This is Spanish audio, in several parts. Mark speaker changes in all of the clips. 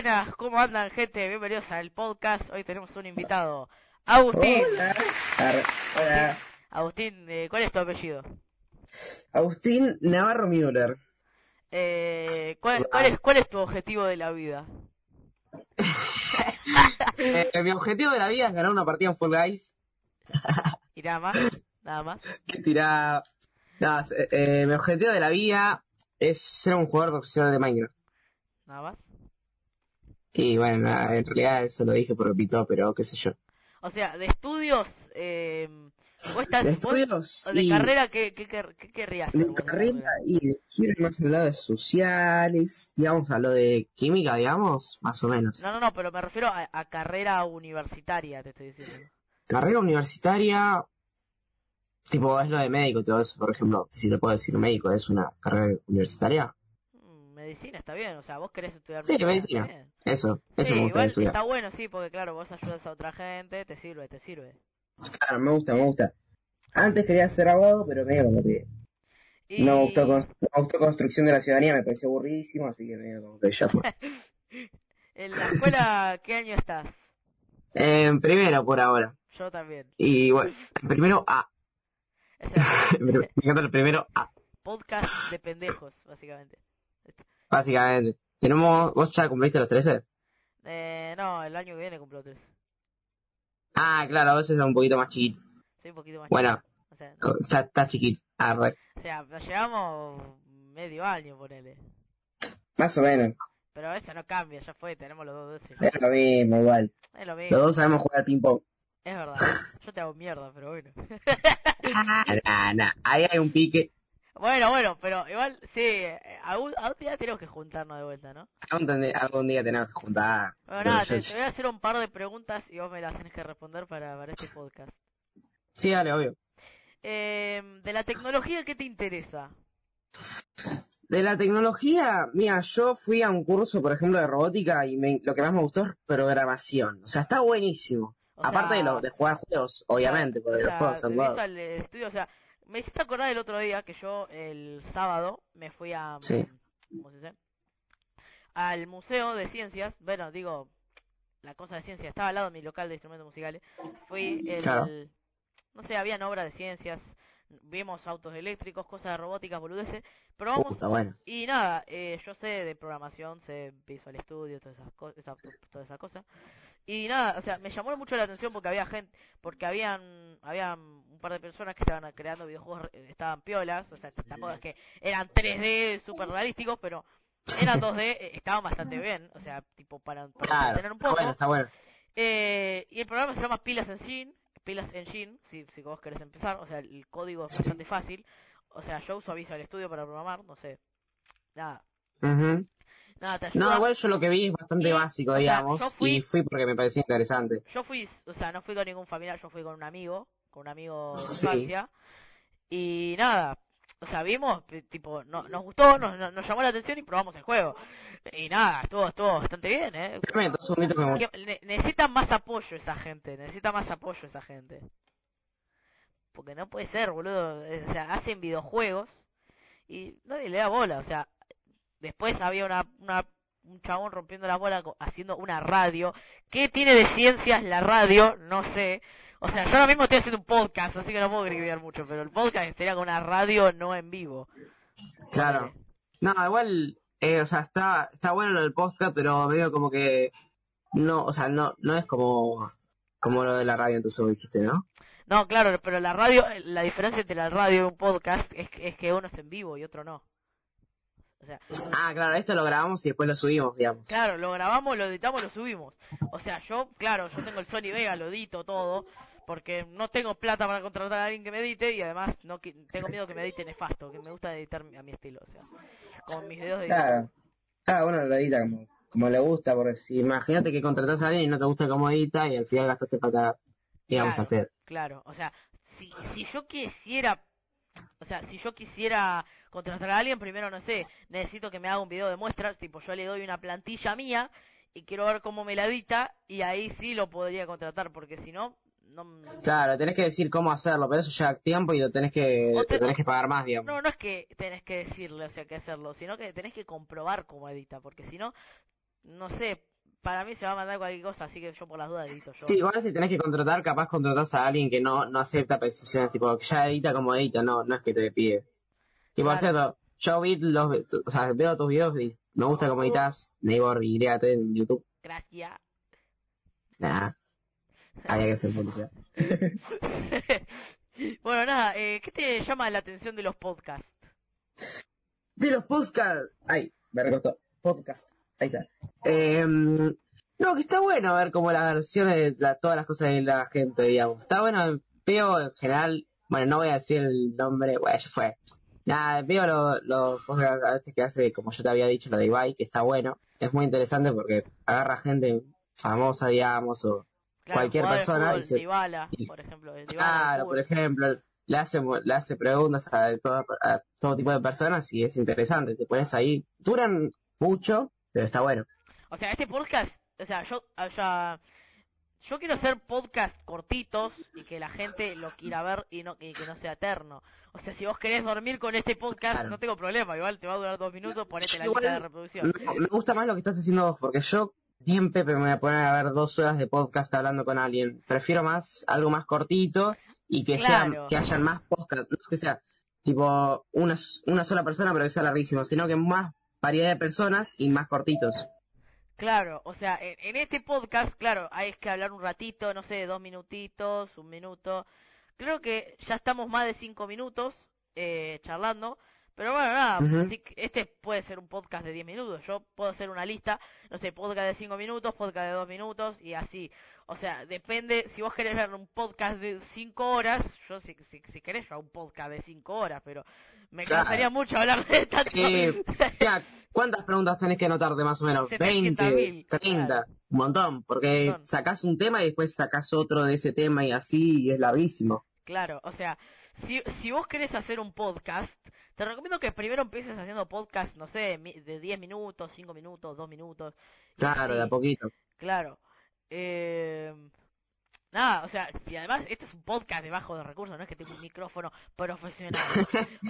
Speaker 1: Buenas, ¿cómo andan gente? Bienvenidos al podcast. Hoy tenemos un invitado, Agustín.
Speaker 2: Hola. Hola.
Speaker 1: Agustín, eh, ¿cuál es tu apellido?
Speaker 2: Agustín Navarro Müller.
Speaker 1: Eh, ¿cuál, cuál es, ¿Cuál es tu objetivo de la vida?
Speaker 2: Eh, mi objetivo de la vida es ganar una partida en Fall Guys.
Speaker 1: Y nada más, nada más.
Speaker 2: Que tira... Nada, eh, eh, mi objetivo de la vida es ser un jugador profesional de Minecraft.
Speaker 1: Nada más.
Speaker 2: Y bueno, nada, en realidad eso lo dije por repito, pero qué sé yo.
Speaker 1: O sea, de estudios, eh, vos estás,
Speaker 2: De
Speaker 1: vos-
Speaker 2: estudios
Speaker 1: o de
Speaker 2: y
Speaker 1: carrera, ¿qué, qué, quer- qué querrías?
Speaker 2: de carrera y de ir más al lado de sociales, digamos, a lo de química, digamos, más o menos.
Speaker 1: No, no, no, pero me refiero a, a carrera universitaria, te estoy diciendo.
Speaker 2: Carrera universitaria, tipo, es lo de médico y todo eso, por ejemplo, si te puedo decir médico, es una carrera universitaria.
Speaker 1: Mm, Medicina está bien, o sea, vos querés estudiar
Speaker 2: Sí, medicina.
Speaker 1: bien.
Speaker 2: Eso, eso
Speaker 1: Sí,
Speaker 2: me gustaría
Speaker 1: igual
Speaker 2: estudiar.
Speaker 1: está bueno, sí, porque claro, vos ayudas a otra gente, te sirve, te sirve.
Speaker 2: Claro, me gusta, me gusta. Antes quería ser abogado, pero medio como que
Speaker 1: Y...
Speaker 2: no me gustó, con- no me gustó construcción de la ciudadanía, me pareció aburridísimo, así que medio como que ya fue.
Speaker 1: En la escuela, ¿qué año estás?
Speaker 2: En primero por ahora.
Speaker 1: Yo también.
Speaker 2: Y bueno, en primero A. Me encanta el primero A,
Speaker 1: podcast de pendejos, básicamente.
Speaker 2: básicamente. Tenemos, ¿vos ya cumpliste los 13?
Speaker 1: Eh, no, el año que viene cumplo tres.
Speaker 2: Ah, claro, vos sos un poquito más chiquito.
Speaker 1: Soy un poquito más
Speaker 2: Bueno,
Speaker 1: chico. O sea,
Speaker 2: ya estás chiquito. Ah,
Speaker 1: o sea, nos llevamos medio año, ponele.
Speaker 2: Más o menos.
Speaker 1: Pero eso no cambia, ya fue, tenemos los dos doce.
Speaker 2: Es lo mismo, igual.
Speaker 1: Es lo mismo,
Speaker 2: Los dos sabemos jugar al ping-pong.
Speaker 1: es verdad. Yo te hago mierda, pero bueno.
Speaker 2: Nah, nah, ahí hay un pique.
Speaker 1: Bueno, bueno, pero igual, sí, eh, algún, algún día tenemos que juntarnos de vuelta, ¿no?
Speaker 2: Algún, día tenemos que juntar.
Speaker 1: Bueno, nada,
Speaker 2: yo-
Speaker 1: te, te voy a hacer un par de preguntas y vos me las tenés que responder para, para este podcast.
Speaker 2: Sí, dale, obvio.
Speaker 1: Eh, de la tecnología, ¿qué te interesa?
Speaker 2: De la tecnología, mira, yo fui a un curso, por ejemplo, de robótica y me- lo que más me gustó es programación. O sea, está buenísimo.
Speaker 1: O
Speaker 2: Aparte
Speaker 1: sea,
Speaker 2: de, lo, de jugar juegos, obviamente, porque
Speaker 1: o
Speaker 2: los juegos son juegos.
Speaker 1: estudio, o sea, me hiciste acordar el otro día que yo el sábado me fui a,
Speaker 2: Sí.
Speaker 1: ¿cómo se dice? Al museo de ciencias, bueno, digo, la cosa de ciencia estaba al lado de mi local de instrumentos musicales. Fui el,
Speaker 2: Claro.
Speaker 1: no sé, habían obras de ciencias, vimos autos eléctricos, cosas de robótica, boludeces, probamos
Speaker 2: está bueno.
Speaker 1: y nada, eh, yo sé de programación, sé Visual Studio, todas esas cosas, todas esas cosas. Y nada, o sea, me llamó mucho la atención porque había gente, porque habían, habían un par de personas que estaban creando videojuegos, eh, estaban piolas, o sea, tampoco es que eran 3D super realísticos, pero eran 2D, eh, estaban bastante bien, o sea, tipo para, para
Speaker 2: Claro,
Speaker 1: tener un
Speaker 2: está
Speaker 1: poco.
Speaker 2: bueno, está bueno.
Speaker 1: Eh, y el programa se llama Pilas Engine, Pilas Engine, si, si vos querés empezar, o sea, el código es bastante fácil. O sea, yo uso Visual Studio para programar, no sé. Nada, nada, te ayuda.
Speaker 2: No, igual yo lo que vi es bastante
Speaker 1: Y,
Speaker 2: básico,
Speaker 1: sea,
Speaker 2: digamos,
Speaker 1: fui-
Speaker 2: y fui porque me parecía interesante.
Speaker 1: Yo fui, o sea, no fui con ningún familiar, yo fui con un amigo, con un amigo de
Speaker 2: Sí.
Speaker 1: infancia. Y nada, o sea, vimos, tipo, no, nos gustó, nos, nos, llamó la atención y probamos el juego. Y nada, estuvo, estuvo bastante bien, ¿eh?
Speaker 2: Dos segunditos que
Speaker 1: ne- necesita más apoyo esa gente, necesita más apoyo esa gente. Porque no puede ser, boludo. eh, O sea, hacen videojuegos y nadie le da bola. O sea, después había una, una un chabón rompiendo la bola haciendo una radio. ¿Qué tiene de ciencias la radio? No sé. O sea, yo ahora mismo estoy haciendo un podcast, así que no puedo criticar mucho, pero el podcast sería con una radio no en vivo.
Speaker 2: Claro. No, igual, eh, o sea, está, está bueno lo del podcast, pero medio como que no, o sea, no, no es como, como lo de la radio, entonces vos dijiste, ¿no?
Speaker 1: No, claro, pero la radio, la diferencia entre la radio y un podcast es, es que uno es en vivo y otro no. O sea,
Speaker 2: Ah, claro, esto lo grabamos y después lo subimos, digamos.
Speaker 1: claro, lo grabamos, lo editamos, lo subimos. O sea, yo, claro, yo tengo el Sony Vega, lo edito todo, porque no tengo plata para contratar a alguien que me edite y además no tengo miedo que me edite nefasto, que me gusta editar a mi estilo, o sea, con mis videos de
Speaker 2: Claro. Cada uno lo edita como, como le gusta, porque si imagínate que contratás a alguien y no te gusta cómo edita y al final gastaste plata, digamos,
Speaker 1: Claro.
Speaker 2: al pedo.
Speaker 1: Claro, o sea, si, si yo quisiera, o sea, si yo quisiera contratar a alguien, primero, no sé, necesito que me haga un video de muestras, tipo, yo le doy una plantilla mía y quiero ver cómo me la edita y ahí sí lo podría contratar, porque si no, no...
Speaker 2: Claro, tenés que decir cómo hacerlo, pero eso lleva tiempo y lo tenés que,
Speaker 1: te-
Speaker 2: lo tenés que pagar más, digamos.
Speaker 1: No, no es que tenés que decirle, o sea, que hacerlo, sino que tenés que comprobar cómo edita, porque si no, no sé, para mí se va a mandar cualquier cosa, así que yo por las dudas edito yo.
Speaker 2: Sí, igual si tenés que contratar, capaz contratás a alguien que no, no acepta precisiones, tipo, que ya edita como edita, no, no es que te pide. Y por cierto, yo vi los, o sea, veo tus videos y me gusta cómo editas, Neibor y Greate en YouTube.
Speaker 1: Gracias.
Speaker 2: Nah, había que hacer publicidad.
Speaker 1: bueno, nada, eh, ¿qué te llama la atención de los podcasts?
Speaker 2: De los podcasts, ay, me recostó, podcast, ahí está. Eh, no, que está bueno ver como las versiones de la- todas las cosas de la gente, digamos. Está bueno, veo en general, bueno, no voy a decir el nombre, bueno, ya fue. Nada, veo los los podcasts a veces que hace, como yo te había dicho, lo de Ibai, que está bueno. Es muy interesante porque agarra gente famosa, digamos, o
Speaker 1: Claro,
Speaker 2: Cualquier persona
Speaker 1: fútbol,
Speaker 2: y se-
Speaker 1: Dybala,
Speaker 2: y-
Speaker 1: por ejemplo.
Speaker 2: Claro, por ejemplo, le hace, le hace preguntas a todo, a todo tipo de personas y es interesante. Te pones ahí, duran mucho, pero está bueno.
Speaker 1: O sea, este podcast, o sea, yo, o sea, yo quiero hacer podcast cortitos y que la gente lo quiera ver y no y que no sea eterno. O sea, si vos querés dormir con este podcast,
Speaker 2: Claro.
Speaker 1: no tengo problema, igual te va a durar dos minutos, ponete la
Speaker 2: Igual-
Speaker 1: lista de reproducción.
Speaker 2: Me, me gusta más lo que estás haciendo vos, porque yo, bien Pepe, me voy a poner a ver dos horas de podcast hablando con alguien. Prefiero más, algo más cortito y que
Speaker 1: Claro.
Speaker 2: sean, que hayan más podcast, no que sea tipo una, una sola persona pero que sea larguísimo, sino que más variedad de personas y más cortitos.
Speaker 1: Claro, o sea, en, en este podcast, claro, hay que hablar un ratito, no sé, dos minutitos, un minuto. Creo que ya estamos más de cinco minutos eh, charlando. Pero bueno, nada, así que este puede ser un podcast de 10 minutos. Yo puedo hacer una lista, no sé, podcast de 5 minutos, podcast de 2 minutos y así. O sea, depende, si vos querés ver un podcast de 5 horas, yo si, si, si querés yo un podcast de 5 horas, pero me
Speaker 2: Claro.
Speaker 1: cansaría mucho hablar de tanto.
Speaker 2: O sea, ¿cuántas preguntas tenés que anotarte más o menos? 20,
Speaker 1: 700.000,
Speaker 2: 30,
Speaker 1: claro.
Speaker 2: un montón, porque
Speaker 1: Un montón.
Speaker 2: sacás un tema y después sacás otro de ese tema y así y es larguísimo.
Speaker 1: Claro, o sea, si, si vos querés hacer un podcast, te recomiendo que primero empieces haciendo podcast, no sé, de 10 minutos, 5 minutos, 2 minutos.
Speaker 2: Claro, de a poquito.
Speaker 1: Claro. Eh, nada, o sea, y además este es un podcast de bajos recursos, no es que tenga un micrófono profesional.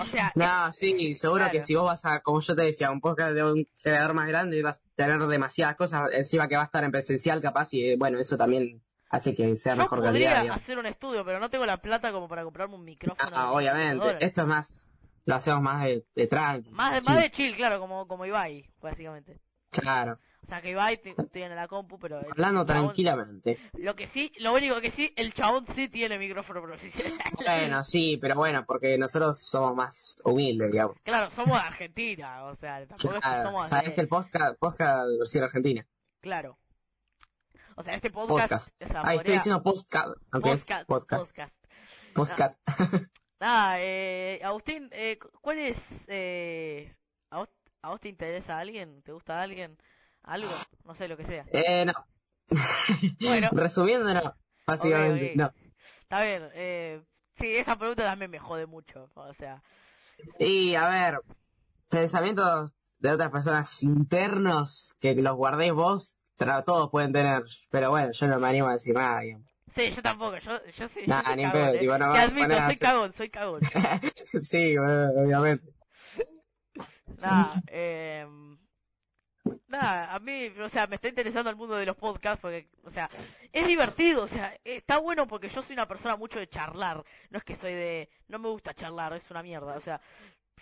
Speaker 1: O sea,
Speaker 2: No, sí, seguro
Speaker 1: claro.
Speaker 2: que si vos vas a, como yo te decía, un podcast de un creador más grande, vas a tener demasiadas cosas, encima que va a estar en presencial capaz y bueno, eso también hace que sea
Speaker 1: yo
Speaker 2: mejor
Speaker 1: podría
Speaker 2: calidad. digamos.
Speaker 1: hacer un estudio, pero no tengo la plata como para comprarme un micrófono.
Speaker 2: Ah,
Speaker 1: de
Speaker 2: obviamente,
Speaker 1: 500 dólares.
Speaker 2: esto es más, lo hacemos más de, de tranqui.
Speaker 1: Más de,
Speaker 2: chill.
Speaker 1: más de chill, claro, como, como Ibai, básicamente.
Speaker 2: Claro,
Speaker 1: O sea, que Ibai t- tiene la compu, pero... el
Speaker 2: hablando
Speaker 1: chabón-
Speaker 2: tranquilamente.
Speaker 1: Lo que sí, lo único que sí, el chabón sí tiene micrófono profesional.
Speaker 2: Bueno, sí, pero bueno, porque nosotros somos más humildes, digamos.
Speaker 1: Claro, somos de Argentina, o sea, tampoco es que
Speaker 2: Claro,
Speaker 1: somos
Speaker 2: o sea,
Speaker 1: de-
Speaker 2: es el podcast, podcast versión argentina.
Speaker 1: Claro. O sea, este podcast...
Speaker 2: Podcast.
Speaker 1: o sea,
Speaker 2: Ah, estoy diciendo podcast, aunque es
Speaker 1: podcast,
Speaker 2: podcast.
Speaker 1: podcast.
Speaker 2: Podcast.
Speaker 1: Nada, eh, Agustín, eh, cu- ¿cuál es... Eh, a, vos, ¿A vos te interesa alguien? ¿Te gusta alguien? ¿Algo? No sé, lo que sea.
Speaker 2: Eh, no.
Speaker 1: Bueno.
Speaker 2: Resumiendo, no. Básicamente, no.
Speaker 1: Está bien, eh, sí, esa pregunta también me jode mucho, o sea...
Speaker 2: Y a ver, pensamientos de otras personas internos que los guardéis vos, todos pueden tener. Pero bueno, yo no me animo a decir nada, digamos.
Speaker 1: Sí, yo tampoco, yo, yo sí.
Speaker 2: Nah,
Speaker 1: yo soy
Speaker 2: ni
Speaker 1: cagón,
Speaker 2: pedo,
Speaker 1: eh.
Speaker 2: tipo, no
Speaker 1: admito, soy
Speaker 2: hacer-
Speaker 1: cagón, soy cagón.
Speaker 2: sí, bueno, obviamente.
Speaker 1: Nada, eh, nada, a mí, o sea, me está interesando el mundo de los podcasts porque, o sea, es divertido, o sea, está bueno porque yo soy una persona mucho de charlar, no es que soy de, no me gusta charlar, es una mierda, o sea,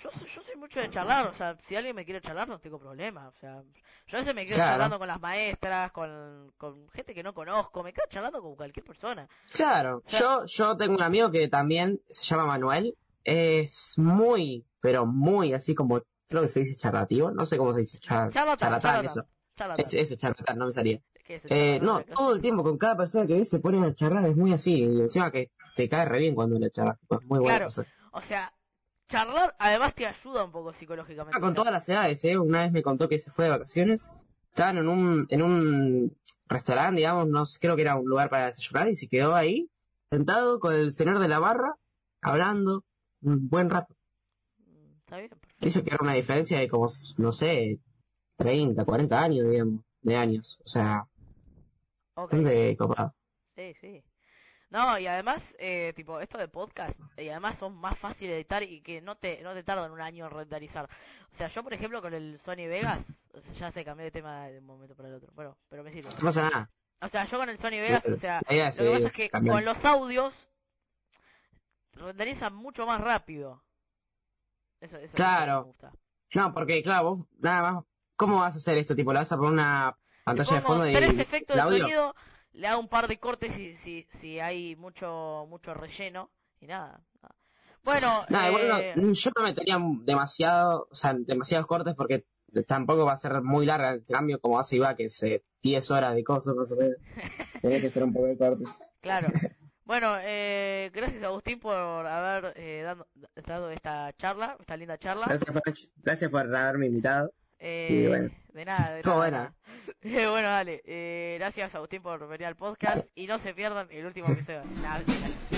Speaker 1: yo soy, yo soy mucho de charlar, o sea, si alguien me quiere charlar no tengo problema, o sea, yo a veces me quedo
Speaker 2: Claro.
Speaker 1: charlando con las maestras, con, con gente que no conozco, me quedo charlando con cualquier persona.
Speaker 2: Claro, yo, yo tengo un amigo que también se llama Manuel. Es muy, pero muy así como, creo que se dice charlativo. No sé cómo se dice char-
Speaker 1: Charlatán,
Speaker 2: charlatán,
Speaker 1: charlatán,
Speaker 2: eso.
Speaker 1: charlatán.
Speaker 2: Es- Eso, charlatán, no me salía.
Speaker 1: ¿Qué es el
Speaker 2: Eh, no, todo el tiempo con cada persona que ves se ponen a charlar, es muy así. Y encima que te cae re bien cuando le charlas. Es muy buena
Speaker 1: Claro.
Speaker 2: persona.
Speaker 1: O sea, charlar además te ayuda un poco psicológicamente.
Speaker 2: Ah, con todas las edades, ¿eh? Una vez me contó que se fue de vacaciones. Estaban en un, en un restaurante, digamos, no sé, creo que era un lugar para desayunar y se quedó ahí, sentado con el señor de la barra, hablando un buen rato.
Speaker 1: mm, Está bien,
Speaker 2: Dice que era una diferencia de como, no sé, 30, 40 años, digamos, de años. O sea,
Speaker 1: Ok,
Speaker 2: bastante copado.
Speaker 1: sí, sí. No, y además, eh, tipo, esto de podcast, y además son más fáciles de editar y que no te, no te tardan un año en renderizar. O sea, yo, por ejemplo, con el Sony Vegas, o sea, ya se cambié de tema de un momento para el otro. Bueno, pero me sirve.
Speaker 2: No pasa nada.
Speaker 1: O sea, yo con el Sony Vegas, o sea, lo que pasa es que con los audios renderizan mucho más rápido. Eso, eso
Speaker 2: Claro.
Speaker 1: me gusta.
Speaker 2: No, porque claro, vos nada más, ¿cómo vas a hacer esto? Tipo, ¿le vas a poner una pantalla de fondo y
Speaker 1: tres efectos de
Speaker 2: audio?
Speaker 1: sonido, le hago un par de cortes si, si, si hay mucho mucho relleno y nada. Bueno,
Speaker 2: Nada, igual no-
Speaker 1: eh,
Speaker 2: yo no metería demasiado, o sea, demasiados cortes porque tampoco va a ser muy larga el cambio como hace Iba, que es eh, 10 horas de cosas más o menos. Tiene que ser un poco de cortes.
Speaker 1: claro. Bueno, eh, gracias Agustín por haber eh, dado, dado esta charla, esta linda charla.
Speaker 2: Gracias por, gracias por haberme invitado.
Speaker 1: Eh,
Speaker 2: Y bueno.
Speaker 1: De nada, de nada. Eh, bueno, dale. Eh, gracias Agustín por venir al podcast y no se pierdan el último episodio. Nah.